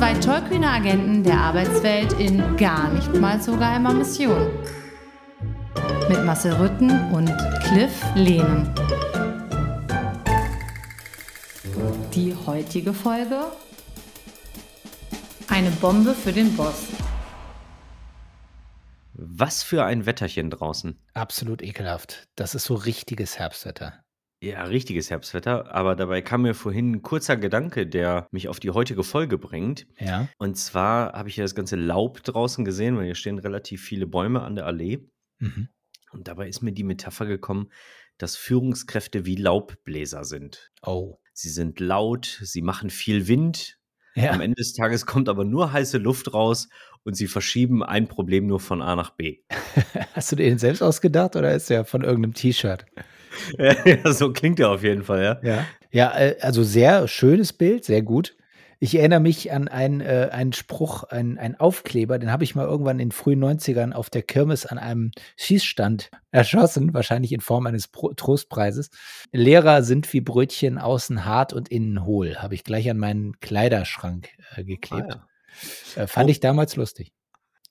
Zwei tollkühne Agenten der Arbeitswelt in gar nicht mal so geheimer Mission. Mit Marcel Rütten und Cliff Lehnen. Die heutige Folge? Eine Bombe für den Boss. Was für ein Wetterchen draußen. Absolut ekelhaft. Das ist so richtiges Herbstwetter. Ja, richtiges Herbstwetter, aber dabei kam mir vorhin ein kurzer Gedanke, der mich auf die heutige Folge bringt. Ja. Und zwar habe ich ja das ganze Laub draußen gesehen, weil hier stehen relativ viele Bäume an der Allee. Mhm. Und dabei ist mir die Metapher gekommen, dass Führungskräfte wie Laubbläser sind. Oh. Sie sind laut, sie machen viel Wind. Ja. Am Ende des Tages kommt aber nur heiße Luft raus und sie verschieben ein Problem nur von A nach B. Hast du den selbst ausgedacht oder ist der von irgendeinem T-Shirt? ja, so klingt er auf jeden Fall, ja. Ja. Ja, äh, also sehr schönes Bild, sehr gut. Ich erinnere mich an einen, äh, einen Spruch, einen, einen Aufkleber, den habe ich mal irgendwann in den frühen 90ern auf der Kirmes an einem Schießstand erschossen, wahrscheinlich in Form eines Pro Trostpreises. Lehrer sind wie Brötchen außen hart und innen hohl, habe ich gleich an meinen Kleiderschrank äh, geklebt. Ah, Äh, fand Oh. ich damals lustig.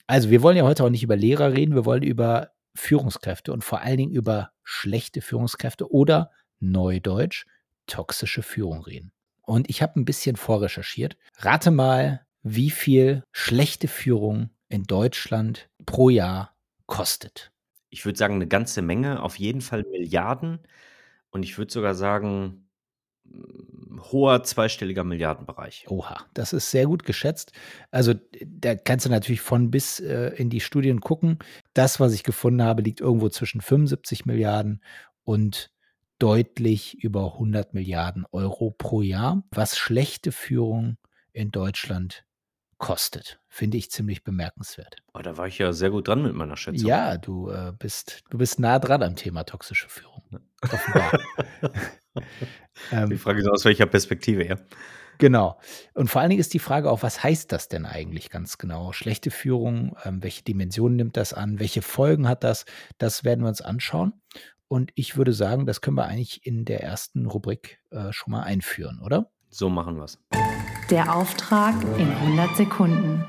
Also, wir wollen ja heute auch nicht über Lehrer reden, wir wollen über Führungskräfte und vor allen Dingen über schlechte Führungskräfte oder Neudeutsch toxische Führung reden. Und ich habe ein bisschen vorrecherchiert. Rate mal, wie viel schlechte Führung in Deutschland pro Jahr kostet. Ich würde sagen, eine ganze Menge, auf jeden Fall Milliarden. Und ich würde sogar sagen, hoher zweistelliger Milliardenbereich. Oha, das ist sehr gut geschätzt. Also da kannst du natürlich von bis äh, in die Studien gucken. Das, was ich gefunden habe, liegt irgendwo zwischen 75 Milliarden und deutlich über 100 Milliarden Euro pro Jahr, was schlechte Führung in Deutschland kostet. Finde ich ziemlich bemerkenswert. Oh, da war ich ja sehr gut dran mit meiner Schätzung. Ja, du äh, bist du bist nah dran am Thema toxische Führung. Offenbar. Die ähm, Frage ist aus welcher Perspektive, ja. Genau. Und vor allen Dingen ist die Frage auch, was heißt das denn eigentlich ganz genau? Schlechte Führung, ähm, welche Dimensionen nimmt das an? Welche Folgen hat das? Das werden wir uns anschauen. Und ich würde sagen, das können wir eigentlich in der ersten Rubrik äh, schon mal einführen, oder? So machen wir es. Der Auftrag in 100 Sekunden.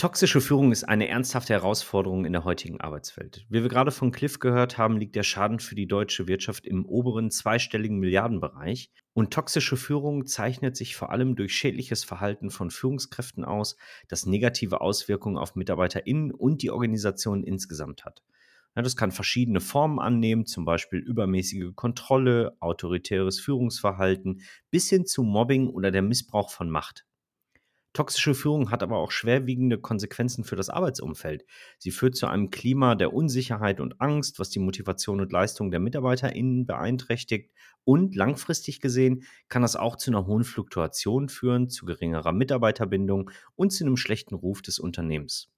Toxische Führung ist eine ernsthafte Herausforderung in der heutigen Arbeitswelt. Wie wir gerade von Cliff gehört haben, liegt der Schaden für die deutsche Wirtschaft im oberen zweistelligen Milliardenbereich. Und toxische Führung zeichnet sich vor allem durch schädliches Verhalten von Führungskräften aus, das negative Auswirkungen auf MitarbeiterInnen und die Organisation insgesamt hat. Das kann verschiedene Formen annehmen, zum Beispiel übermäßige Kontrolle, autoritäres Führungsverhalten bis hin zu Mobbing oder der Missbrauch von Macht. Toxische Führung hat aber auch schwerwiegende Konsequenzen für das Arbeitsumfeld. Sie führt zu einem Klima der Unsicherheit und Angst, was die Motivation und Leistung der MitarbeiterInnen beeinträchtigt. Und langfristig gesehen kann das auch zu einer hohen Fluktuation führen, zu geringerer Mitarbeiterbindung und zu einem schlechten Ruf des Unternehmens.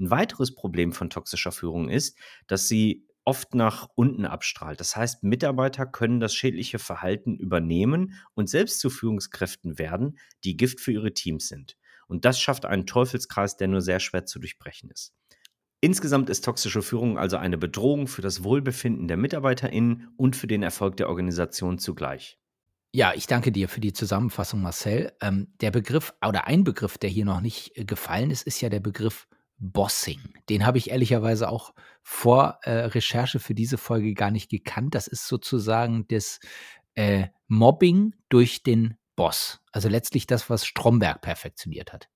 Ein weiteres Problem von toxischer Führung ist, dass sie oft nach unten abstrahlt. Das heißt, Mitarbeiter können das schädliche Verhalten übernehmen und selbst zu Führungskräften werden, die Gift für ihre Teams sind. Und das schafft einen Teufelskreis, der nur sehr schwer zu durchbrechen ist. Insgesamt ist toxische Führung also eine Bedrohung für das Wohlbefinden der MitarbeiterInnen und für den Erfolg der Organisation zugleich. Ja, ich danke dir für die Zusammenfassung, Marcel. Ähm, der Begriff oder ein Begriff, der hier noch nicht äh, gefallen ist, ist ja der Begriff Bossing. Den habe ich ehrlicherweise auch vor äh, Recherche für diese Folge gar nicht gekannt. Das ist sozusagen das äh, Mobbing durch den Boss. Also letztlich das, was Stromberg perfektioniert hat.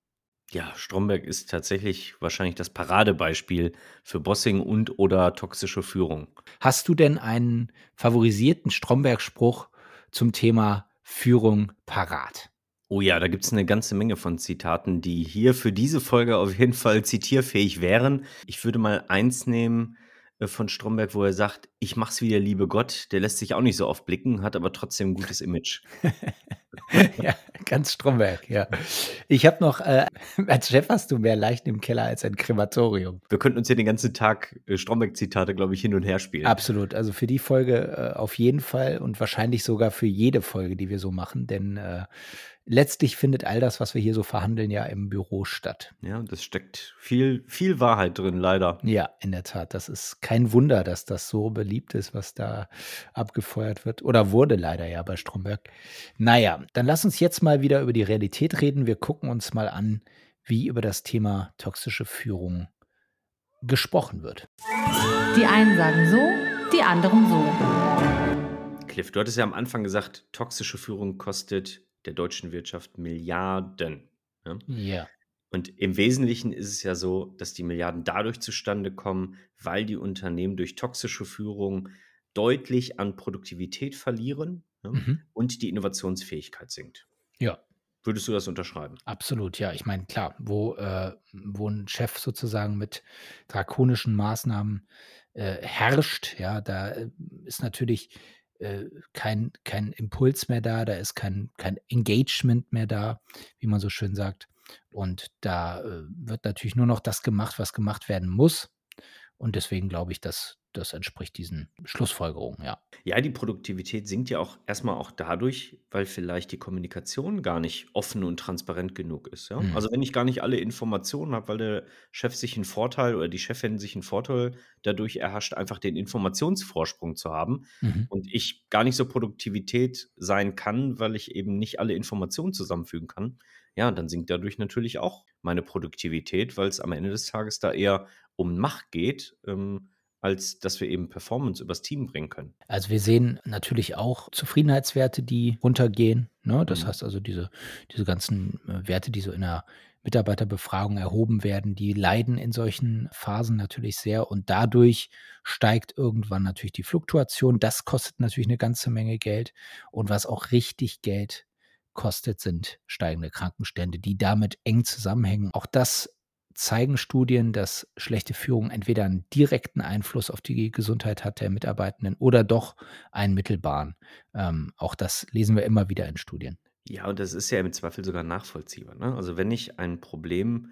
Ja, Stromberg ist tatsächlich wahrscheinlich das Paradebeispiel für Bossing und oder toxische Führung. Hast du denn einen favorisierten Stromberg-Spruch zum Thema Führung parat? Oh ja, da gibt es eine ganze Menge von Zitaten, die hier für diese Folge auf jeden Fall zitierfähig wären. Ich würde mal eins nehmen äh, von Stromberg, wo er sagt, ich mach's wie der liebe Gott, der lässt sich auch nicht so oft blicken, hat aber trotzdem ein gutes Image. ja, ganz Stromberg, ja. Ich habe noch, äh, als Chef hast du mehr Leichen im Keller als ein Krematorium. Wir könnten uns hier den ganzen Tag äh, Stromberg-Zitate, glaube ich, hin und her spielen. Absolut. Also für die Folge äh, auf jeden Fall und wahrscheinlich sogar für jede Folge, die wir so machen, denn äh, letztlich findet all das, was wir hier so verhandeln, ja im Büro statt. Ja, und es steckt viel, viel Wahrheit drin, leider. Ja, in der Tat. Das ist kein Wunder, dass das so beliebt ist, was da abgefeuert wird. Oder wurde leider ja bei Stromberg. Naja, dann lass uns jetzt mal wieder über die Realität reden. Wir gucken uns mal an, wie über das Thema toxische Führung gesprochen wird. Die einen sagen so, die anderen so. Cliff, du hattest ja am Anfang gesagt, toxische Führung kostet der deutschen Wirtschaft Milliarden. Ja? ja. Und im Wesentlichen ist es ja so, dass die Milliarden dadurch zustande kommen, weil die Unternehmen durch toxische Führung deutlich an Produktivität verlieren ja, mhm. und die Innovationsfähigkeit sinkt. Ja. Würdest du das unterschreiben? Absolut, ja. Ich meine, klar, wo, äh, wo ein Chef sozusagen mit drakonischen Maßnahmen äh, herrscht, ja, da äh, ist natürlich äh, kein, kein Impuls mehr da, da ist kein, kein Engagement mehr da, wie man so schön sagt. Und da äh, wird natürlich nur noch das gemacht, was gemacht werden muss. Und deswegen glaube ich, dass das entspricht diesen Schlussfolgerungen, ja. Ja, die Produktivität sinkt ja auch erstmal auch dadurch, weil vielleicht die Kommunikation gar nicht offen und transparent genug ist. Ja? Mhm. Also wenn ich gar nicht alle Informationen habe, weil der Chef sich einen Vorteil oder die Chefin sich einen Vorteil dadurch erhascht, einfach den Informationsvorsprung zu haben mhm. und ich gar nicht so Produktivität sein kann, weil ich eben nicht alle Informationen zusammenfügen kann, ja, dann sinkt dadurch natürlich auch meine Produktivität, weil es am Ende des Tages da eher um Macht geht. Ähm, als dass wir eben Performance übers Team bringen können. Also wir sehen natürlich auch Zufriedenheitswerte, die runtergehen. Ne? Das mhm. heißt also diese, diese ganzen äh, Werte, die so in der Mitarbeiterbefragung erhoben werden, die leiden in solchen Phasen natürlich sehr und dadurch steigt irgendwann natürlich die Fluktuation. Das kostet natürlich eine ganze Menge Geld und was auch richtig Geld kostet, sind steigende Krankenstände, die damit eng zusammenhängen. Auch das zeigen Studien, dass schlechte Führung entweder einen direkten Einfluss auf die Gesundheit hat der Mitarbeitenden oder doch einen mittelbaren. Ähm, auch das lesen wir immer wieder in Studien. Ja, und das ist ja im Zweifel sogar nachvollziehbar. Ne? Also wenn ich ein Problem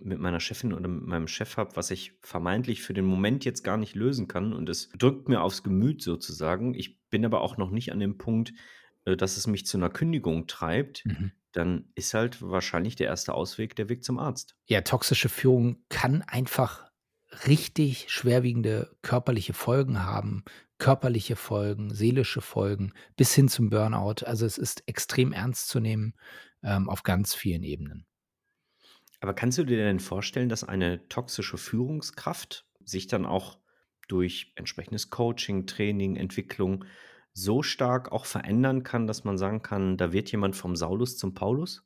mit meiner Chefin oder mit meinem Chef habe, was ich vermeintlich für den Moment jetzt gar nicht lösen kann und es drückt mir aufs Gemüt sozusagen. Ich bin aber auch noch nicht an dem Punkt, äh, dass es mich zu einer Kündigung treibt, mhm dann ist halt wahrscheinlich der erste Ausweg der Weg zum Arzt. Ja, toxische Führung kann einfach richtig schwerwiegende körperliche Folgen haben, körperliche Folgen, seelische Folgen, bis hin zum Burnout. Also es ist extrem ernst zu nehmen ähm, auf ganz vielen Ebenen. Aber kannst du dir denn vorstellen, dass eine toxische Führungskraft sich dann auch durch entsprechendes Coaching, Training, Entwicklung so stark auch verändern kann, dass man sagen kann, da wird jemand vom Saulus zum Paulus?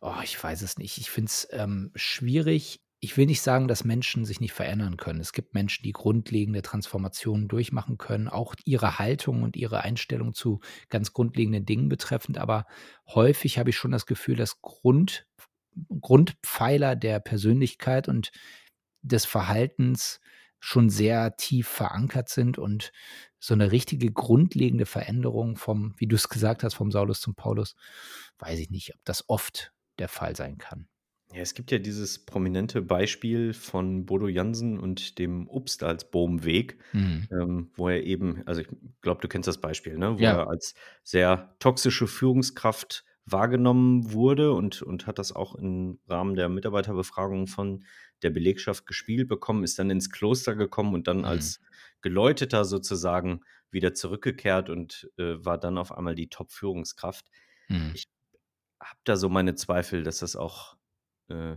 Oh, ich weiß es nicht. Ich finde es ähm, schwierig. Ich will nicht sagen, dass Menschen sich nicht verändern können. Es gibt Menschen, die grundlegende Transformationen durchmachen können, auch ihre Haltung und ihre Einstellung zu ganz grundlegenden Dingen betreffend. Aber häufig habe ich schon das Gefühl, dass Grund, Grundpfeiler der Persönlichkeit und des Verhaltens schon sehr tief verankert sind und so eine richtige grundlegende Veränderung vom, wie du es gesagt hast, vom Saulus zum Paulus, weiß ich nicht, ob das oft der Fall sein kann. Ja, es gibt ja dieses prominente Beispiel von Bodo Jansen und dem Obst als Bohmweg, mhm. ähm, wo er eben, also ich glaube, du kennst das Beispiel, ne? wo ja. er als sehr toxische Führungskraft wahrgenommen wurde und, und hat das auch im Rahmen der Mitarbeiterbefragung von der Belegschaft gespielt bekommen, ist dann ins Kloster gekommen und dann mhm. als Geläuteter sozusagen wieder zurückgekehrt und äh, war dann auf einmal die Top-Führungskraft. Mhm. Ich habe da so meine Zweifel, dass das auch äh,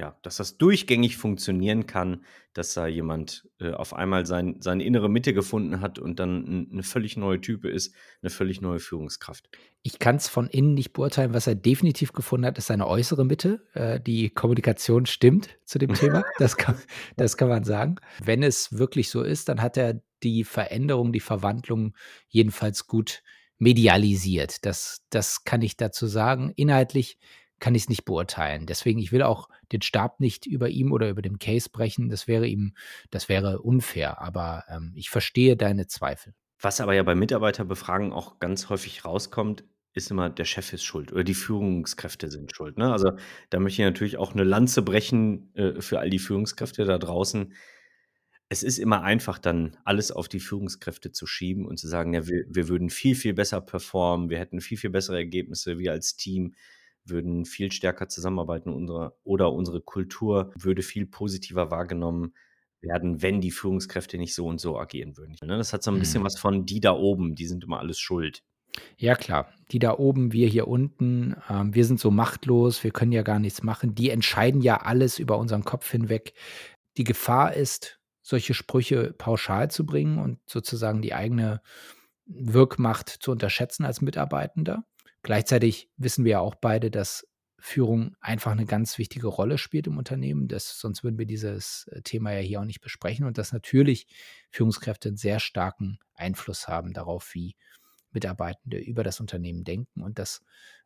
ja, dass das durchgängig funktionieren kann, dass da jemand äh, auf einmal sein, seine innere Mitte gefunden hat und dann eine völlig neue Type ist, eine völlig neue Führungskraft. Ich kann es von innen nicht beurteilen. Was er definitiv gefunden hat, ist seine äußere Mitte. Äh, die Kommunikation stimmt zu dem Thema. Das kann, das kann man sagen. Wenn es wirklich so ist, dann hat er die Veränderung, die Verwandlung jedenfalls gut medialisiert. Das, das kann ich dazu sagen. Inhaltlich kann ich es nicht beurteilen. Deswegen, ich will auch den Stab nicht über ihm oder über dem Case brechen. Das wäre ihm, das wäre unfair. Aber ähm, ich verstehe deine Zweifel. Was aber ja bei Mitarbeiterbefragen auch ganz häufig rauskommt, ist immer, der Chef ist schuld oder die Führungskräfte sind schuld, ne? Also, da möchte ich natürlich auch 'ne Lanze brechen, äh, für all die Führungskräfte da draußen. Es ist immer einfach, dann alles auf die Führungskräfte zu schieben und zu sagen: „Ja, wir wir würden viel, viel besser performen. Wir hätten viel, viel bessere Ergebnisse. Wir als Team würden viel stärker zusammenarbeiten. Unsere oder unsere Kultur würde viel positiver wahrgenommen werden, wenn die Führungskräfte nicht so und so agieren würden“, ne? Das hat so 'n bisschen Mhm. was von die da oben, die sind immer alles schuld. Ja klar, die da oben, wir hier unten, ähm, wir sind so machtlos, wir können ja gar nichts machen. Die entscheiden ja alles über unseren Kopf hinweg. Die Gefahr ist, solche Sprüche pauschal zu bringen und sozusagen die eigene Wirkmacht zu unterschätzen als Mitarbeitender. Gleichzeitig wissen wir ja auch beide, dass Führung einfach 'ne ganz wichtige Rolle spielt im Unternehmen. Das sonst würden wir dieses, äh, Thema ja hier auch nicht besprechen und dass natürlich Führungskräfte 'n sehr starken Einfluss haben darauf, wie Mitarbeitende über das Unternehmen denken und dass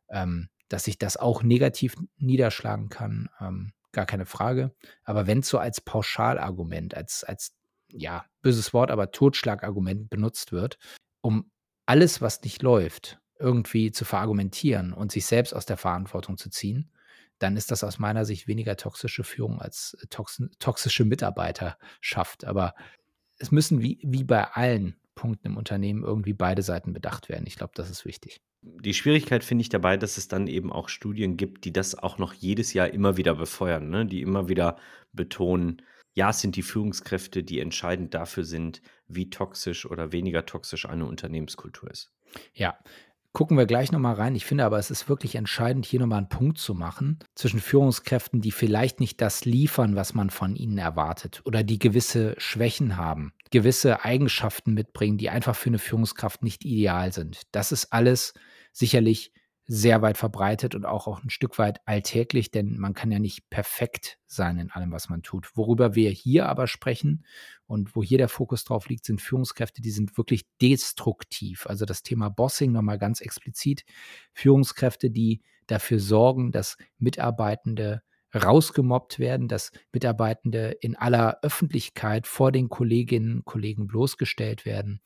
ähm, dass sich das auch negativ niederschlagen kann, ähm, gar keine Frage. Aber wenn's so als Pauschalargument, als als, ja, böses Wort, aber Totschlagargument benutzt wird, um alles, was nicht läuft, irgendwie zu verargumentieren und sich selbst aus der Verantwortung zu ziehen, dann ist das aus meiner Sicht weniger toxische Führung als toxi toxische Mitarbeiterschaft. Aber es müssen wie wie bei allen Punkten im Unternehmen irgendwie beide Seiten bedacht werden. Ich glaube, das ist wichtig. Die Schwierigkeit finde ich dabei, dass es dann eben auch Studien gibt, die das auch noch jedes Jahr immer wieder befeuern, ne? Die immer wieder betonen: „Ja, es sind die Führungskräfte, die entscheidend dafür sind, wie toxisch oder weniger toxisch eine Unternehmenskultur ist.“ Ja, gucken wir gleich noch mal rein. Ich finde aber, es ist wirklich entscheidend, hier noch mal 'n Punkt zu machen zwischen Führungskräften, die vielleicht nicht das liefern, was man von ihnen erwartet oder die gewisse Schwächen haben, gewisse Eigenschaften mitbringen, die einfach für 'ne Führungskraft nicht ideal sind. Das ist alles sicherlich sehr weit verbreitet und auch auch 'n Stück weit alltäglich, denn man kann ja nicht perfekt sein in allem, was man tut. Worüber wir hier aber sprechen und wo hier der Fokus drauf liegt, sind Führungskräfte, die sind wirklich destruktiv. Also, das Thema Bossing noch mal ganz explizit. Führungskräfte, die dafür sorgen, dass Mitarbeitende rausgemobbt werden, dass Mitarbeitende in aller Öffentlichkeit vor den Kolleginnen, Kollegen bloßgestellt werden.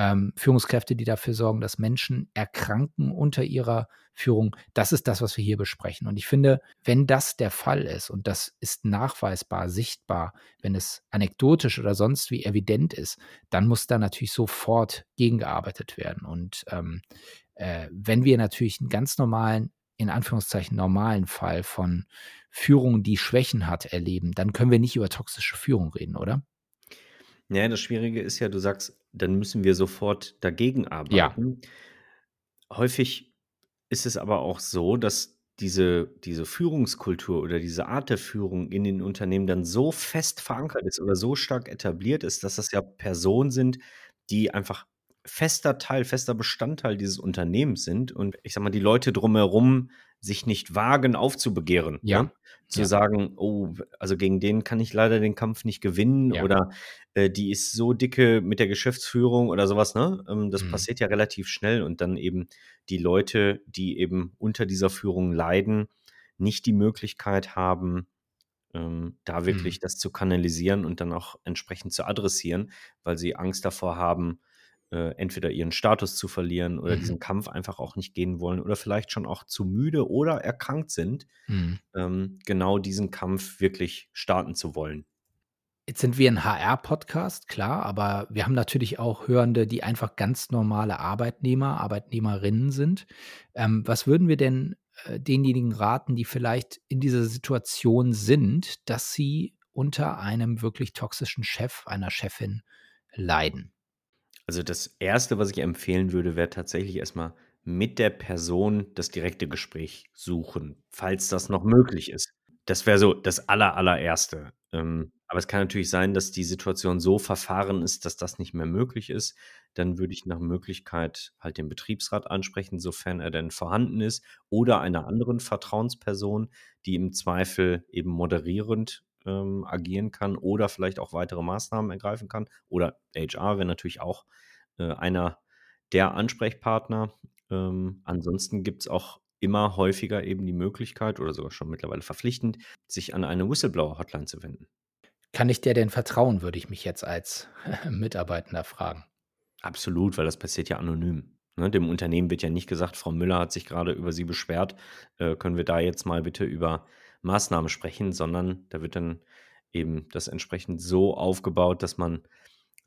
Ähm, Führungskräfte, die dafür sorgen, dass Menschen erkranken unter ihrer Führung. Das ist das, was wir hier besprechen. Und ich finde, wenn das der Fall ist und das ist nachweisbar, sichtbar, wenn es anekdotisch oder sonst wie evident ist, dann muss da natürlich sofort gegengearbeitet werden. Und, ähm, äh, wenn wir natürlich 'n ganz normalen, in Anführungszeichen normalen Fall von Führung, die Schwächen hat, erleben, dann können wir nicht über toxische Führung reden, oder? Ja, das Schwierige ist ja, du sagst, dann müssen wir sofort dagegen Ja. arbeiten. Häufig ist es aber auch so, dass diese diese Führungskultur oder diese Art der Führung in den Unternehmen dann so fest verankert ist oder so stark etabliert ist, dass das ja Personen sind, die einfach fester Teil, fester Bestandteil dieses Unternehmens sind und ich sage mal, die Leute drumherum sich nicht wagen aufzubegehren, Ja, ne? Zu ja. sagen: „Oh, also, gegen den kann ich leider den Kampf nicht gewinnen“ Ja. oder, äh: „Die ist so dicke mit der Geschäftsführung“ oder so was, ne? Ähm, das Mhm. passiert ja relativ schnell und dann eben die Leute, die eben unter dieser Führung leiden, nicht die Möglichkeit haben, ähm, da Mhm. wirklich das zu kanalisieren und dann auch entsprechend zu adressieren, weil sie Angst davor haben, äh, entweder ihren Status zu verlieren oder Mhm. diesen Kampf einfach auch nicht gehen wollen oder vielleicht schon auch zu müde oder erkrankt sind, Mhm. ähm, genau diesen Kampf wirklich starten zu wollen. Jetzt sind wir 'n HR-Podcast, klar, aber wir haben natürlich auch Hörende, die einfach ganz normale Arbeitnehmer, Arbeitnehmerinnen sind. Ähm, was würden wir denn, äh, denjenigen raten, die vielleicht in dieser Situation sind, dass sie unter einem wirklich toxischen Chef, einer Chefin leiden? Also, das 1., was ich empfehlen würde, wäre tatsächlich erst mal mit der Person das direkte Gespräch suchen, falls das noch möglich ist. Das wäre so das aller allererste. Ähm, aber es kann natürlich sein, dass die Situation so verfahren ist, dass das nicht mehr möglich ist. Dann würde ich nach Möglichkeit halt den Betriebsrat ansprechen, sofern er denn vorhanden ist oder einer anderen Vertrauensperson, die im Zweifel eben moderierend, ähm, agieren kann oder vielleicht auch weitere Maßnahmen ergreifen kann. Oder HR wäre natürlich auch, äh, einer der Ansprechpartner. Ähm, ansonsten gibt's auch immer häufiger eben die Möglichkeit oder sogar schon mittlerweile verpflichtend, sich an eine Whistleblower-Hotline zu wenden. Kann ich der denn vertrauen, würde ich mich jetzt als Mitarbeitender fragen. Absolut, weil das passiert ja anonym, Ne, dem Unternehmen wird ja nicht gesagt, Frau Müller hat sich gerade über Sie beschwert, äh, können wir da jetzt mal bitte über Maßnahmen sprechen, sondern da wird dann eben das entsprechend so aufgebaut, dass man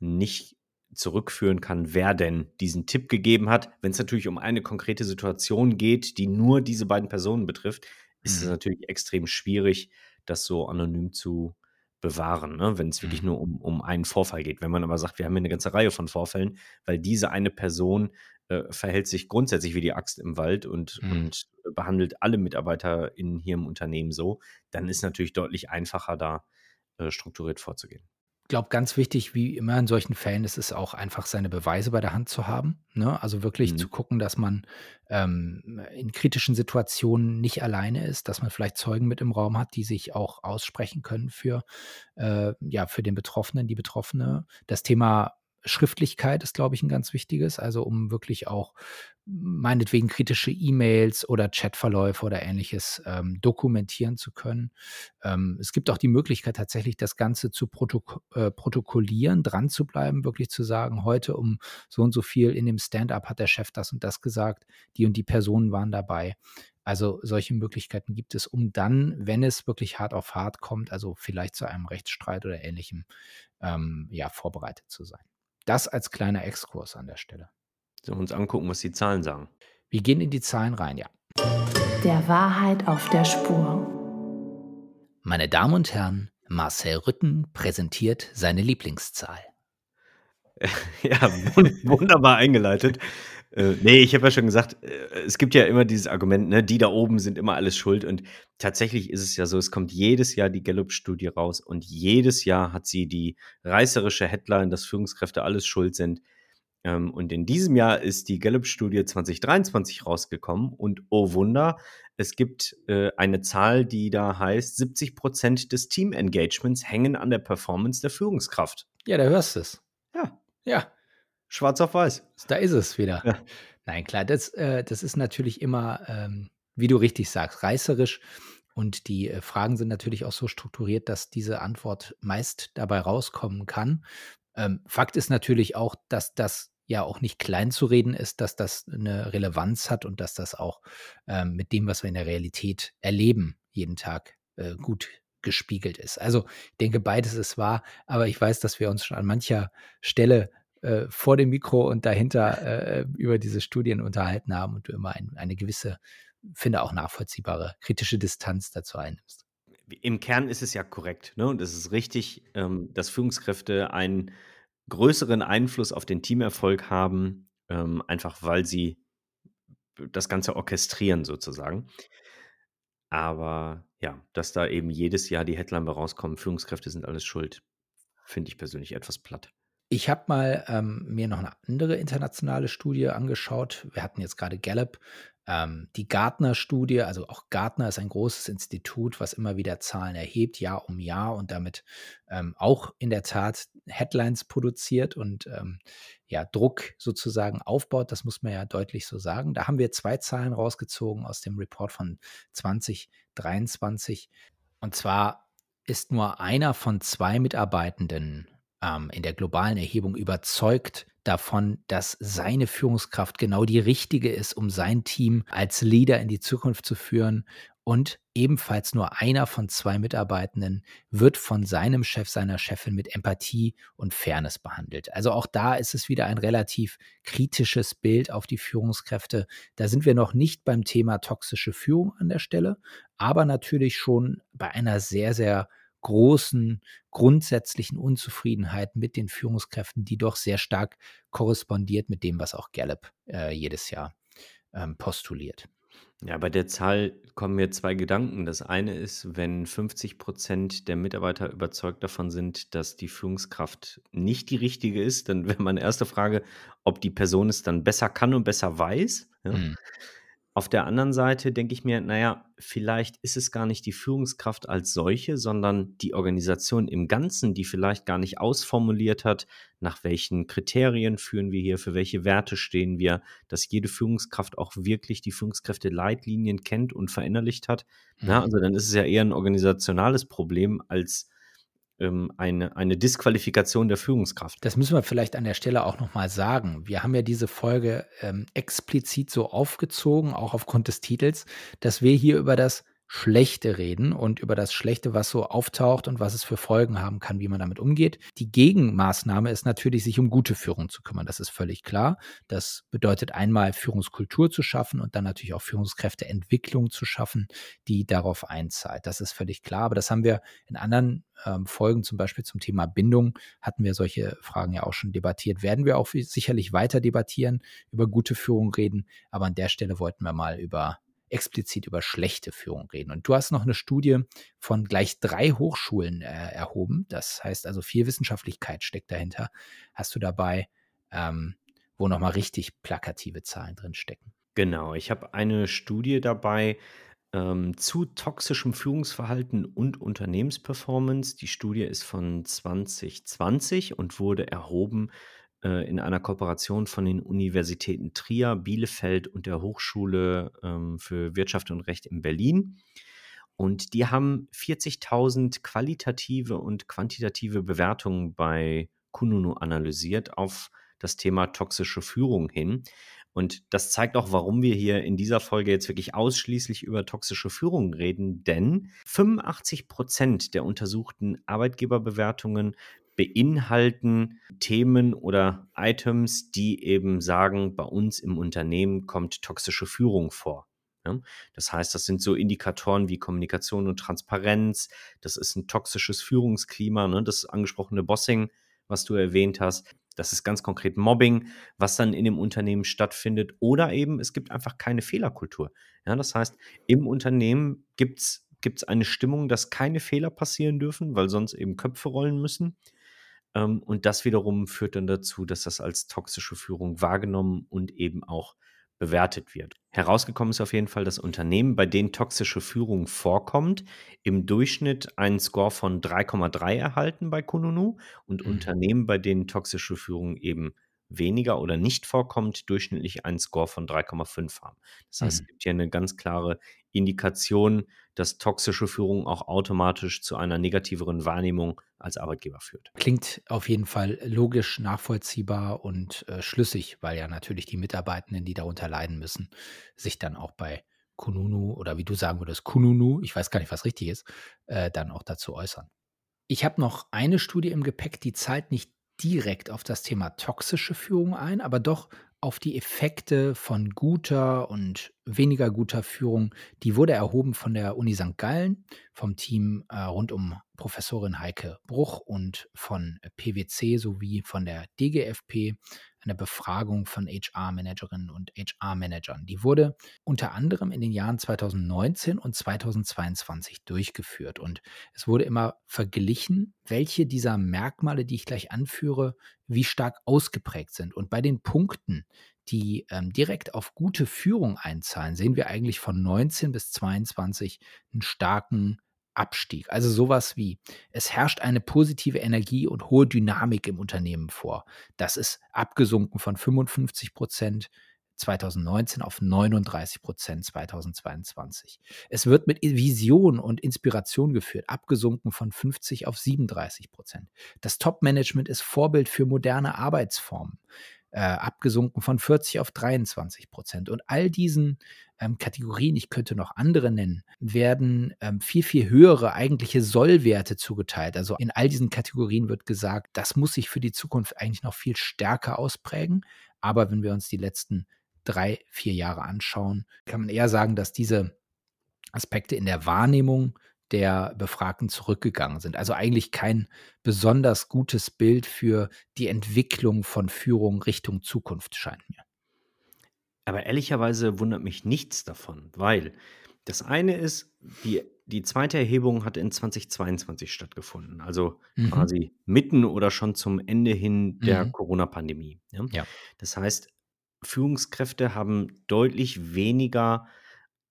nicht zurückführen kann, wer denn diesen Tipp gegeben hat. Wenn es natürlich um eine konkrete Situation geht, die nur diese beiden Personen betrifft, ist es Mhm. natürlich extrem schwierig, das so anonym zu bewahren, ne? wenn es wirklich Mhm. nur um, um einen Vorfall geht. Wenn man aber sagt, wir haben hier eine ganze Reihe von Vorfällen, weil diese eine Person äh, verhält sich grundsätzlich wie die Axt im Wald und, Mhm. und behandelt alle MitarbeiterInnen hier im Unternehmen so, dann ist natürlich deutlich einfacher, da äh, strukturiert vorzugehen. Ich glaube, ganz wichtig, wie immer in solchen Fällen, ist es auch einfach, seine Beweise bei der Hand zu haben. Ne? Also wirklich Mhm. zu gucken, dass man ähm, in kritischen Situationen nicht alleine ist, dass man vielleicht Zeugen mit im Raum hat, die sich auch aussprechen können für, äh, ja, für den Betroffenen, die Betroffene. Das Thema Schriftlichkeit ist, glaube ich, ein ganz wichtiges, also um wirklich auch meinetwegen kritische E-Mails oder Chatverläufe oder ähnliches ähm, dokumentieren zu können. Ähm, es gibt auch die Möglichkeit, tatsächlich das Ganze zu protok äh, protokollieren, dran zu bleiben, wirklich zu sagen, heute um so und so viel in dem Stand-up hat der Chef das und das gesagt, die und die Personen waren dabei. Also solche Möglichkeiten gibt es, um dann, wenn es wirklich hart auf hart kommt, also vielleicht zu einem Rechtsstreit oder ähnlichem, ähm, ja, vorbereitet zu sein. Das als kleiner Exkurs an der Stelle. Sollen wir uns angucken, was die Zahlen sagen? Wir gehen in die Zahlen rein, ja. Der Wahrheit auf der Spur. Meine Damen und Herren, Marcel Rütten präsentiert seine Lieblingszahl. Ja, wun- wunderbar eingeleitet. Äh, nee, ich habe ja schon gesagt, äh, es gibt ja immer dieses Argument, ne, die da oben sind immer alles schuld. Und tatsächlich ist es ja so, es kommt jedes Jahr die Gallup-Studie raus und jedes Jahr hat sie die reißerische Headline, dass Führungskräfte alles schuld sind. Ähm, und in diesem Jahr ist die Gallup-Studie 2023 rausgekommen und oh Wunder, es gibt äh, eine Zahl, die da heißt, 70 Prozent des Team-Engagements hängen an der Performance der Führungskraft. Ja, da hörst du es. Ja, Ja, schwarz auf weiß. da ist es wieder. Ja. Nein, klar, das, äh, das ist natürlich immer, ähm, wie du richtig sagst, reißerisch. Und die äh, Fragen sind natürlich auch so strukturiert, dass diese Antwort meist dabei rauskommen kann. Ähm, Fakt ist natürlich auch, dass das ja auch nicht klein zu reden ist, dass das eine Relevanz hat und dass das auch ähm, mit dem, was wir in der Realität erleben, jeden Tag äh, gut gespiegelt ist. Also ich denke, beides ist wahr, aber ich weiß, dass wir uns schon an mancher Stelle äh, vor dem Mikro und dahinter äh, über diese Studien unterhalten haben und du immer ein, eine gewisse, finde auch nachvollziehbare kritische Distanz dazu einnimmst. Im Kern ist es ja korrekt, ne? Und es ist richtig, ähm, dass Führungskräfte einen größeren Einfluss auf den Teamerfolg haben, ähm, einfach weil sie das Ganze orchestrieren sozusagen. Aber ja, dass da eben jedes Jahr die Headline rauskommen, Führungskräfte sind alles schuld, finde ich persönlich etwas platt. Ich habe mal ähm, mir noch eine andere internationale Studie angeschaut. Wir hatten jetzt gerade Gallup, ähm, die Gartner-Studie. Also auch Gartner ist ein großes Institut, was immer wieder Zahlen erhebt, Jahr um Jahr und damit ähm, auch in der Tat Headlines produziert und ähm, ja, Druck sozusagen aufbaut. Das muss man ja deutlich so sagen. Da haben wir zwei Zahlen rausgezogen aus dem Report von 2023. Und zwar ist nur einer von zwei Mitarbeitenden ähm, in der globalen Erhebung überzeugt davon, dass seine Führungskraft genau die richtige ist, um sein Team als Leader in die Zukunft zu führen. Und ebenfalls nur einer von zwei Mitarbeitenden wird von seinem Chef, seiner Chefin mit Empathie und Fairness behandelt. Also auch da ist es wieder ein relativ kritisches Bild auf die Führungskräfte. Da sind wir noch nicht beim Thema toxische Führung an der Stelle, aber natürlich schon bei einer sehr, sehr großen grundsätzlichen Unzufriedenheit mit den Führungskräften, die doch sehr stark korrespondiert mit dem, was auch Gallup äh, jedes Jahr ähm, postuliert. Ja, bei der Zahl kommen mir zwei Gedanken. Das eine ist, wenn 50 Prozent der Mitarbeiter überzeugt davon sind, dass die Führungskraft nicht die richtige ist, dann wäre meine erste Frage, ob die Person es dann besser kann und besser weiß. Ja? Mhm. Auf der anderen Seite denke ich mir, naja, vielleicht ist es gar nicht die Führungskraft als solche, sondern die Organisation im Ganzen, die vielleicht gar nicht ausformuliert hat, nach welchen Kriterien führen wir hier, für welche Werte stehen wir, dass jede Führungskraft auch wirklich die Führungskräfte-Leitlinien kennt und verinnerlicht hat. Mhm. Ja, also dann ist es ja eher ein organisationales Problem als ähm, eine, eine Disqualifikation der Führungskraft. Das müssen wir vielleicht an der Stelle auch nochmal sagen. Wir haben ja diese Folge ähm, explizit so aufgezogen, auch aufgrund des Titels, dass wir hier über das Schlechte reden und über das Schlechte, was so auftaucht und was es für Folgen haben kann, wie man damit umgeht. Die Gegenmaßnahme ist natürlich, sich um gute Führung zu kümmern. Das ist völlig klar. Das bedeutet einmal Führungskultur zu schaffen und dann natürlich auch Führungskräfteentwicklung zu schaffen, die darauf einzahlt. Das ist völlig klar. Aber das haben wir in anderen ähm, Folgen, zum Beispiel zum Thema Bindung, hatten wir solche Fragen ja auch schon debattiert. Werden wir auch sicherlich weiter debattieren, über gute Führung reden. Aber an der Stelle wollten wir mal über explizit über schlechte Führung reden. Und du hast noch eine Studie von gleich drei Hochschulen äh, erhoben. Das heißt also viel Wissenschaftlichkeit steckt dahinter. Hast du dabei, ähm, wo nochmal richtig plakative Zahlen drin stecken? Genau, ich habe eine Studie dabei ähm, zu toxischem Führungsverhalten und Unternehmensperformance. Die Studie ist von 2020 und wurde erhoben äh, in einer Kooperation von den Universitäten Trier, Bielefeld und der Hochschule ähm, für Wirtschaft und Recht in Berlin. Und die haben 40.000 qualitative und quantitative Bewertungen bei Kununu analysiert auf das Thema toxische Führung hin. Und das zeigt auch, warum wir hier in dieser Folge jetzt wirklich ausschließlich über toxische Führung reden, denn 85 Prozent der untersuchten Arbeitgeberbewertungen beinhalten Themen oder Items, die eben sagen, bei uns im Unternehmen kommt toxische Führung vor. Das heißt, das sind so Indikatoren wie Kommunikation und Transparenz, das ist ein toxisches Führungsklima, ne? das angesprochene Bossing, was du erwähnt hast. Das ist ganz konkret Mobbing, was dann in dem Unternehmen stattfindet. Oder eben, es gibt einfach keine Fehlerkultur. Das heißt, im Unternehmen gibt es eine Stimmung, dass keine Fehler passieren dürfen, weil sonst eben Köpfe rollen müssen. Ähm, und das wiederum führt dann dazu, dass das als toxische Führung wahrgenommen und eben auch bewertet wird. Herausgekommen ist auf jeden Fall, dass Unternehmen, bei denen toxische Führung vorkommt, im Durchschnitt einen Score von 3,3 erhalten bei Kununu und mhm. Unternehmen, bei denen toxische Führung eben weniger oder nicht vorkommt, durchschnittlich einen Score von 3,5 haben. Das heißt, mhm. es gibt hier eine ganz klare Indikation, dass toxische Führung auch automatisch zu einer negativeren Wahrnehmung als Arbeitgeber führt. Klingt auf jeden Fall logisch, nachvollziehbar und äh, schlüssig, weil ja natürlich die Mitarbeitenden, die darunter leiden müssen, sich dann auch bei Kununu oder wie du sagen würdest, Kununu, ich weiß gar nicht, was richtig ist, äh, dann auch dazu äußern. Ich habe noch eine Studie im Gepäck, die zahlt nicht direkt auf das Thema toxische Führung ein, aber doch auf die Effekte von guter und weniger guter Führung. Die wurde erhoben von der Uni St. Gallen, vom Team äh, rund um Professorin Heike Bruch und von PwC sowie von der DGFP eine Befragung von HR-Managerinnen und HR-Managern. Die wurde unter anderem in den Jahren 2019 und 2022 durchgeführt. Und es wurde immer verglichen, welche dieser Merkmale, die ich gleich anführe, wie stark ausgeprägt sind. Und bei den Punkten, die ähm, direkt auf gute Führung einzahlen, sehen wir eigentlich von 19 bis 22 einen starken Abstieg. Also sowas wie, es herrscht eine positive Energie und hohe Dynamik im Unternehmen vor. Das ist abgesunken von 55 Prozent 2019 auf 39 Prozent 2022. Es wird mit Vision und Inspiration geführt, abgesunken von 50 auf 37 Prozent. Das Top-Management ist Vorbild für moderne Arbeitsformen äh, abgesunken von 40 auf 23 Prozent. Und all diesen ähm, Kategorien, ich könnte noch andere nennen, werden ähm, viel, viel höhere eigentliche Sollwerte zugeteilt. Also in all diesen Kategorien wird gesagt, das muss sich für die Zukunft eigentlich noch viel stärker ausprägen. Aber wenn wir uns die letzten drei, vier Jahre anschauen, kann man eher sagen, dass diese Aspekte in der Wahrnehmung der Befragten zurückgegangen sind. Also eigentlich kein besonders gutes Bild für die Entwicklung von Führung Richtung Zukunft scheint mir. Aber ehrlicherweise wundert mich nichts davon, weil das eine ist, die, die zweite Erhebung hat in 2022 stattgefunden, also mhm. quasi mitten oder schon zum Ende hin der mhm. Corona-Pandemie. Ja? ja? Das heißt, Führungskräfte haben deutlich weniger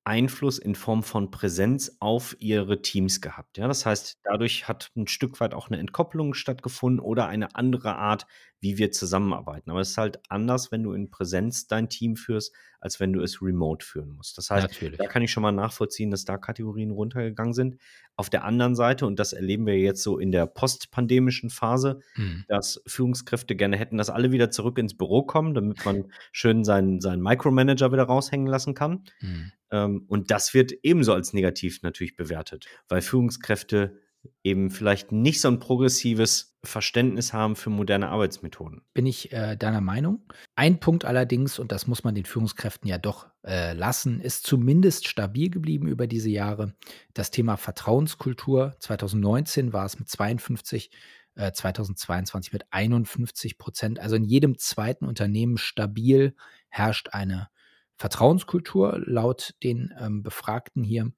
Einfluss in Form von Präsenz auf ihre Teams gehabt. Ja, das heißt, dadurch hat ein Stück weit auch eine Entkopplung stattgefunden oder eine andere Art, wie wir zusammenarbeiten. Aber es ist halt anders, wenn du in Präsenz dein Team führst, als wenn du es remote führen musst. Das heißt, Natürlich. da kann ich schon mal nachvollziehen, dass da Kategorien runtergegangen sind. Auf der anderen Seite, und das erleben wir jetzt so in der postpandemischen Phase, Mhm. dass Führungskräfte gerne hätten, dass alle wieder zurück ins Büro kommen, damit man schön seinen, seinen Micromanager wieder raushängen lassen kann. Mhm. Ähm, und das wird ebenso als negativ natürlich bewertet, weil Führungskräfte eben vielleicht nicht so ein progressives Verständnis haben für moderne Arbeitsmethoden. Bin ich äh, deiner Meinung. Ein Punkt allerdings, und das muss man den Führungskräften ja doch äh, lassen, ist zumindest stabil geblieben über diese Jahre. Das Thema Vertrauenskultur. 2019 war es mit 52, äh, 2022 mit 51 Prozent. Also in jedem zweiten Unternehmen stabil herrscht eine Vertrauenskultur laut den ähm, Befragten hier.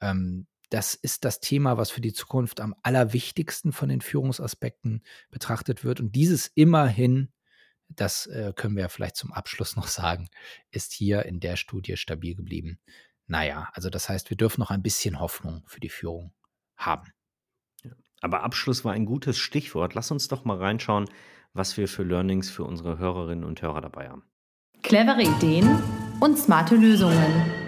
Ähm, das ist das Thema, was für die Zukunft am allerwichtigsten von den Führungsaspekten betrachtet wird. Und dieses immerhin, das äh, können wir ja vielleicht zum Abschluss noch sagen, ist hier in der Studie stabil geblieben. Naja, also das heißt, wir dürfen noch ein bisschen Hoffnung für die Führung haben. Aber Abschluss war ein gutes Stichwort. Lass uns doch mal reinschauen, was wir für Learnings für unsere Hörerinnen und Hörer dabei haben. Clevere Ideen und smarte Lösungen.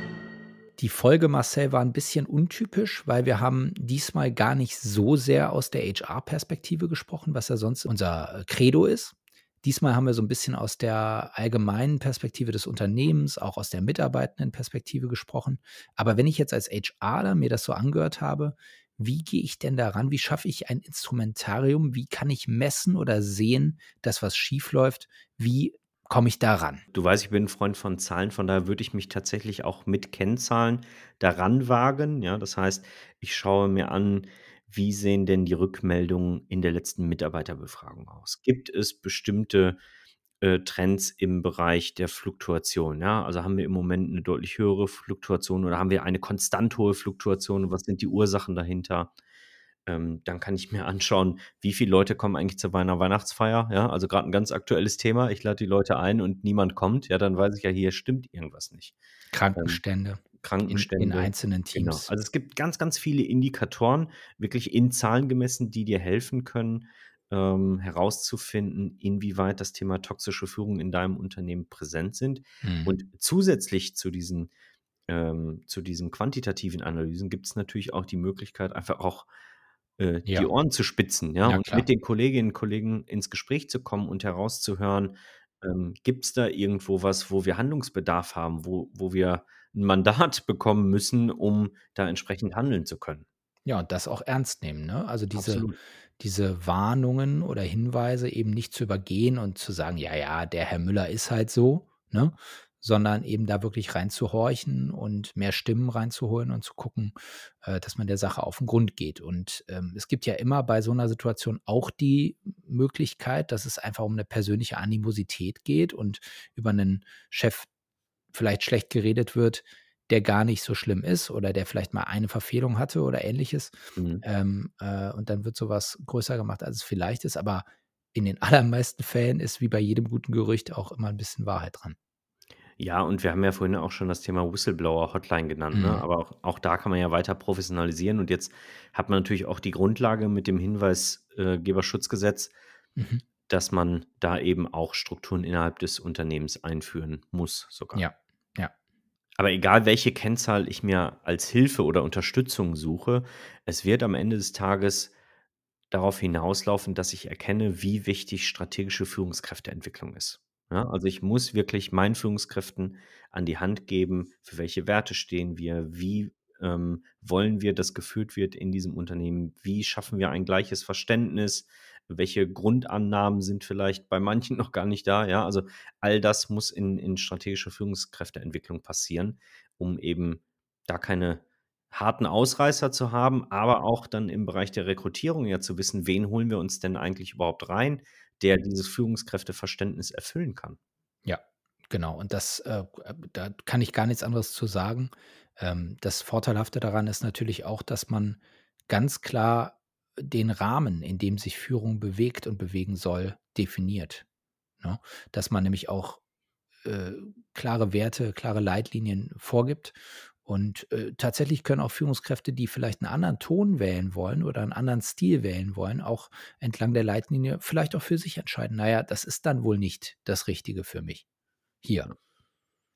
Die Folge Marcel war ein bisschen untypisch, weil wir haben diesmal gar nicht so sehr aus der HR-Perspektive gesprochen, was ja sonst unser äh, Credo ist. Diesmal haben wir so ein bisschen aus der allgemeinen Perspektive des Unternehmens, auch aus der mitarbeitenden Perspektive gesprochen. Aber wenn ich jetzt als HRler mir das so angehört habe, wie gehe ich denn daran? Wie schaffe ich ein Instrumentarium? Wie kann ich messen oder sehen, dass was schief läuft? Wie komme ich daran? Du weißt, ich bin ein Freund von Zahlen, von daher würde ich mich tatsächlich auch mit Kennzahlen daran wagen. Ja, das heißt, ich schaue mir an, wie sehen denn die Rückmeldungen in der letzten Mitarbeiterbefragung aus? Gibt es bestimmte äh, Trends im Bereich der Fluktuation? Ja, also haben wir im Moment eine deutlich höhere Fluktuation oder haben wir eine konstant hohe Fluktuation? Was sind die Ursachen dahinter? Ähm, dann kann ich mir anschauen, wie viele Leute kommen eigentlich zu meiner Weihnachtsfeier. Ja, also gerade ein ganz aktuelles Thema. Ich lade die Leute ein und niemand kommt. Ja, dann weiß ich ja, hier stimmt irgendwas nicht. Krankenstände. Ähm, Krankenstände. In, in einzelnen Genau. Teams. Also es gibt ganz, ganz viele Indikatoren, wirklich in Zahlen gemessen, die dir helfen können, ähm, herauszufinden, inwieweit das Thema toxische Führung in deinem Unternehmen präsent sind. Hm. Und zusätzlich zu diesen, ähm, zu diesen quantitativen Analysen gibt es natürlich auch die Möglichkeit, einfach auch äh, Ja. die Ohren zu spitzen, ja, Ja, und klar. mit den Kolleginnen und Kollegen ins Gespräch zu kommen und herauszuhören, ähm, gibt es da irgendwo was, wo wir Handlungsbedarf haben, wo, wo wir ein Mandat bekommen müssen, um da entsprechend handeln zu können. Ja, und das auch ernst nehmen, ne? Also diese, Absolut. diese Warnungen oder Hinweise eben nicht zu übergehen und zu sagen, ja, ja, der Herr Müller ist halt so, ne? Sondern eben da wirklich reinzuhorchen und mehr Stimmen reinzuholen und zu gucken, äh, dass man der Sache auf den Grund geht. Und ähm, es gibt ja immer bei so einer Situation auch die Möglichkeit, dass es einfach um eine persönliche Animosität geht und über einen Chef vielleicht schlecht geredet wird, der gar nicht so schlimm ist oder der vielleicht mal eine Verfehlung hatte oder ähnliches. Mhm. Ähm, äh, und dann wird sowas größer gemacht, als es vielleicht ist. Aber in den allermeisten Fällen ist wie bei jedem guten Gerücht auch immer ein bisschen Wahrheit dran. Ja, und wir haben ja vorhin auch schon das Thema Whistleblower-Hotline genannt, ne? Mhm. aber auch, auch da kann man ja weiter professionalisieren. Und jetzt hat man natürlich auch die Grundlage mit dem Hinweisgeberschutzgesetz, Mhm. dass man da eben auch Strukturen innerhalb des Unternehmens einführen muss sogar. Ja, ja. Aber egal, welche Kennzahl ich mir als Hilfe oder Unterstützung suche, es wird am Ende des Tages darauf hinauslaufen, dass ich erkenne, wie wichtig strategische Führungskräfteentwicklung ist. Ja, also ich muss wirklich meinen Führungskräften an die Hand geben, für welche Werte stehen wir, wie ähm, wollen wir, dass geführt wird in diesem Unternehmen, wie schaffen wir ein gleiches Verständnis, welche Grundannahmen sind vielleicht bei manchen noch gar nicht da. Ja, also all das muss in, in strategischer Führungskräfteentwicklung passieren, um eben da keine harten Ausreißer zu haben, aber auch dann im Bereich der Rekrutierung ja zu wissen, wen holen wir uns denn eigentlich überhaupt rein, der dieses Führungskräfteverständnis erfüllen kann. Ja, genau. Und das, äh, da kann ich gar nichts anderes zu sagen. Ähm, das Vorteilhafte daran ist natürlich auch, dass man ganz klar den Rahmen, in dem sich Führung bewegt und bewegen soll, definiert. Ne? Dass man nämlich auch äh, klare Werte, klare Leitlinien vorgibt. Und äh, tatsächlich können auch Führungskräfte, die vielleicht einen anderen Ton wählen wollen oder einen anderen Stil wählen wollen, auch entlang der Leitlinie vielleicht auch für sich entscheiden, naja, das ist dann wohl nicht das Richtige für mich. Hier.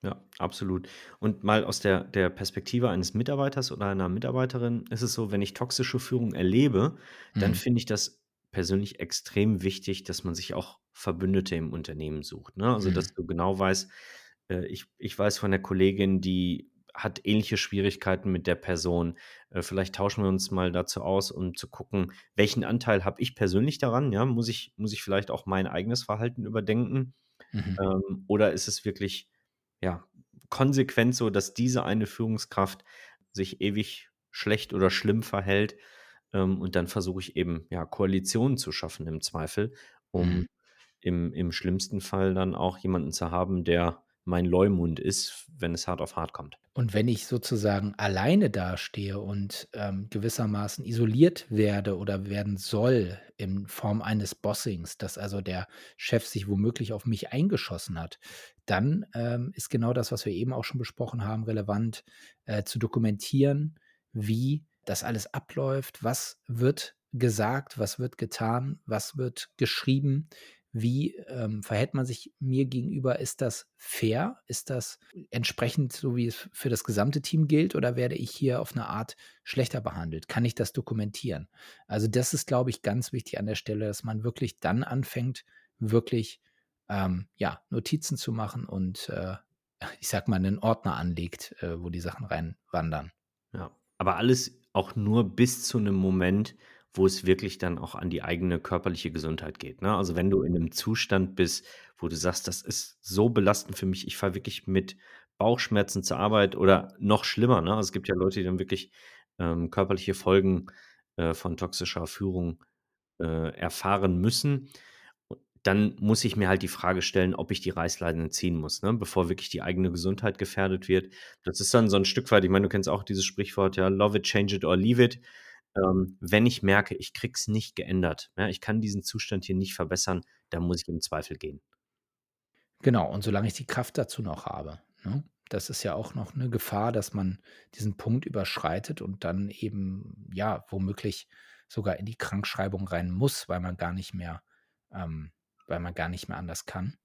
Ja, absolut. Und mal aus der, der Perspektive eines Mitarbeiters oder einer Mitarbeiterin ist es so, wenn ich toxische Führung erlebe, dann Mhm. finde ich das persönlich extrem wichtig, dass man sich auch Verbündete im Unternehmen sucht. Ne? Also, dass Mhm. du genau weißt, äh, ich, ich weiß von der Kollegin, die hat ähnliche Schwierigkeiten mit der Person. Äh, vielleicht tauschen wir uns mal dazu aus, um zu gucken, welchen Anteil habe ich persönlich daran? Ja, muss ich, muss ich vielleicht auch mein eigenes Verhalten überdenken? Mhm. Ähm, oder ist es wirklich ja, konsequent so, dass diese eine Führungskraft sich ewig schlecht oder schlimm verhält? Ähm, und dann versuche ich eben, ja, Koalitionen zu schaffen im Zweifel, um Mhm. im, im schlimmsten Fall dann auch jemanden zu haben, der mein Leumund ist, wenn es hart auf hart kommt. Und wenn ich sozusagen alleine dastehe und ähm, gewissermaßen isoliert werde oder werden soll in Form eines Bossings, dass also der Chef sich womöglich auf mich eingeschossen hat, dann ähm, ist genau das, was wir eben auch schon besprochen haben, relevant äh, zu dokumentieren, wie das alles abläuft, was wird gesagt, was wird getan, was wird geschrieben, wie ähm, verhält man sich mir gegenüber? Ist das fair? Ist das entsprechend so, wie es für das gesamte Team gilt? Oder werde ich hier auf eine Art schlechter behandelt? Kann ich das dokumentieren? Also das ist, glaube ich, ganz wichtig an der Stelle, dass man wirklich dann anfängt, wirklich ähm, ja, Notizen zu machen und äh, ich sag mal, einen Ordner anlegt, äh, wo die Sachen reinwandern. Ja, aber alles auch nur bis zu einem Moment, wo es wirklich dann auch an die eigene körperliche Gesundheit geht, ne? Also, wenn du in einem Zustand bist, wo du sagst: „Das ist so belastend für mich, ich fahre wirklich mit Bauchschmerzen zur Arbeit“ oder noch schlimmer, ne? Also, es gibt ja Leute, die dann wirklich, ähm, körperliche Folgen, äh, von toxischer Führung, äh, erfahren müssen. Dann muss ich mir halt die Frage stellen, ob ich die Reißleine ziehen muss, ne, bevor wirklich die eigene Gesundheit gefährdet wird. Das ist dann so ein Stück weit ich meine, du kennst auch dieses Sprichwort, ja: „Love it, change it or leave it.“ Ähm, wenn ich merke, ich kriege es nicht geändert, ja, ich kann diesen Zustand hier nicht verbessern, dann muss ich im Zweifel gehen. Genau, und solange ich die Kraft dazu noch habe, ne? Das ist ja auch noch eine Gefahr, dass man diesen Punkt überschreitet und dann eben, ja, womöglich sogar in die Krankschreibung rein muss, weil man gar nicht mehr ähm, weil man gar nicht mehr anders kann.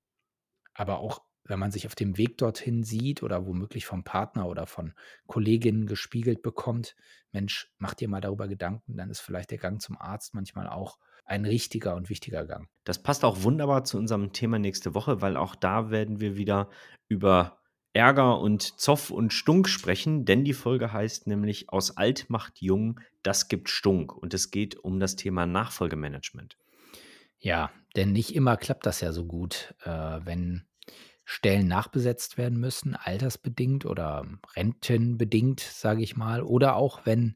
Aber auch wenn man sich auf dem Weg dorthin sieht oder womöglich vom Partner oder von Kolleginnen gespiegelt bekommt: „Mensch, mach dir mal darüber Gedanken“, dann ist vielleicht der Gang zum Arzt manchmal auch ein richtiger und wichtiger Gang. Das passt auch wunderbar zu unserem Thema nächste Woche, weil auch da werden wir wieder über Ärger und Zoff und Stunk sprechen, denn die Folge heißt nämlich „Aus alt macht jung, das gibt Stunk“ und es geht um das Thema Nachfolgemanagement. Ja, denn nicht immer klappt das ja so gut, äh, wenn Stellen nachbesetzt werden müssen, altersbedingt oder rentenbedingt, sage ich mal, oder auch wenn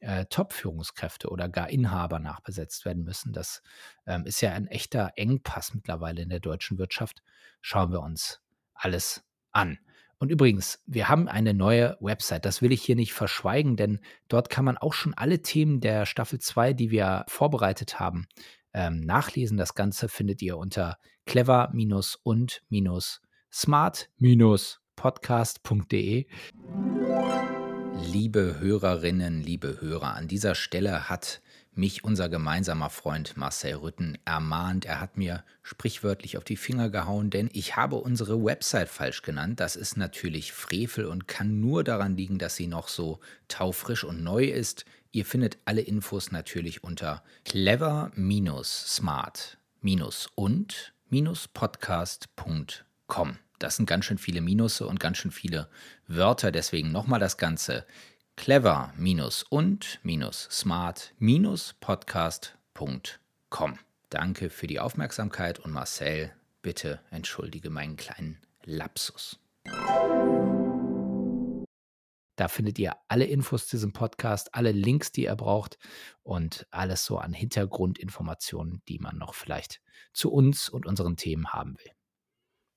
äh, Top-Führungskräfte oder gar Inhaber nachbesetzt werden müssen. Das ähm, ist ja ein echter Engpass mittlerweile in der deutschen Wirtschaft. Schauen wir uns alles an. Und übrigens, wir haben eine neue Website. Das will ich hier nicht verschweigen, denn dort kann man auch schon alle Themen der Staffel 2, die wir vorbereitet haben, ähm, nachlesen. Das Ganze findet ihr unter clever-und-smart-podcast.de. Liebe Hörerinnen, liebe Hörer, an dieser Stelle hat mich unser gemeinsamer Freund Marcel Rütten ermahnt. Er hat mir sprichwörtlich auf die Finger gehauen, denn ich habe unsere Website falsch genannt. Das ist natürlich Frevel und kann nur daran liegen, dass sie noch so taufrisch und neu ist. Ihr findet alle Infos natürlich unter clever-smart-und-podcast.com. Das sind ganz schön viele Minusse und ganz schön viele Wörter, deswegen nochmal das Ganze clever-und-smart-podcast.com. Danke für die Aufmerksamkeit und Marcel, bitte entschuldige meinen kleinen Lapsus. Da findet ihr alle Infos zu diesem Podcast, alle Links, die ihr braucht und alles so an Hintergrundinformationen, die man noch vielleicht zu uns und unseren Themen haben will.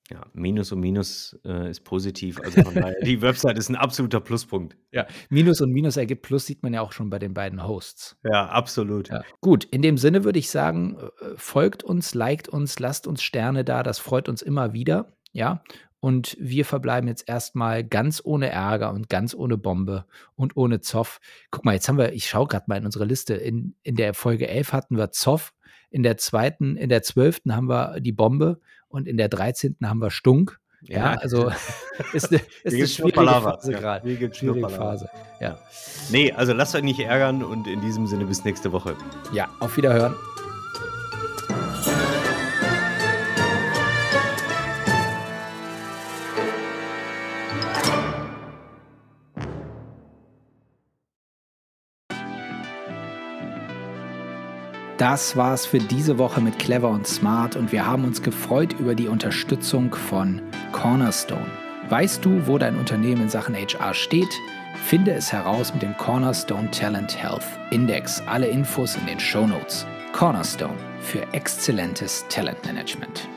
Ja, Minus und Minus, äh, ist positiv. Also von daher, die Website ist ein absoluter Pluspunkt. Ja, Minus und Minus ergibt Plus, sieht man ja auch schon bei den beiden Hosts. Ja, absolut. Ja. Gut, in dem Sinne würde ich sagen, äh, folgt uns, liked uns, lasst uns Sterne da, das freut uns immer wieder. Ja, und wir verbleiben jetzt erstmal ganz ohne Ärger und ganz ohne Bombe und ohne Zoff. Guck mal, jetzt haben wir, ich schaue gerade mal in unsere Liste, in, in der Folge 11 hatten wir Zoff, in der zweiten, in der zwölften haben wir die Bombe und in der dreizehnten haben wir Stunk. Ja, ja also ist eine, ist eine schwierige Phase gerade. Schwierige Phase. Ja. Nee, also lasst euch nicht ärgern und in diesem Sinne bis nächste Woche. Ja, auf Wiederhören. Das war's für diese Woche mit Clever und Smart und wir haben uns gefreut über die Unterstützung von Cornerstone. Weißt du, wo dein Unternehmen in Sachen HR steht? Finde es heraus mit dem Cornerstone Talent Health Index. Alle Infos in den Show Notes. Cornerstone für exzellentes Talentmanagement.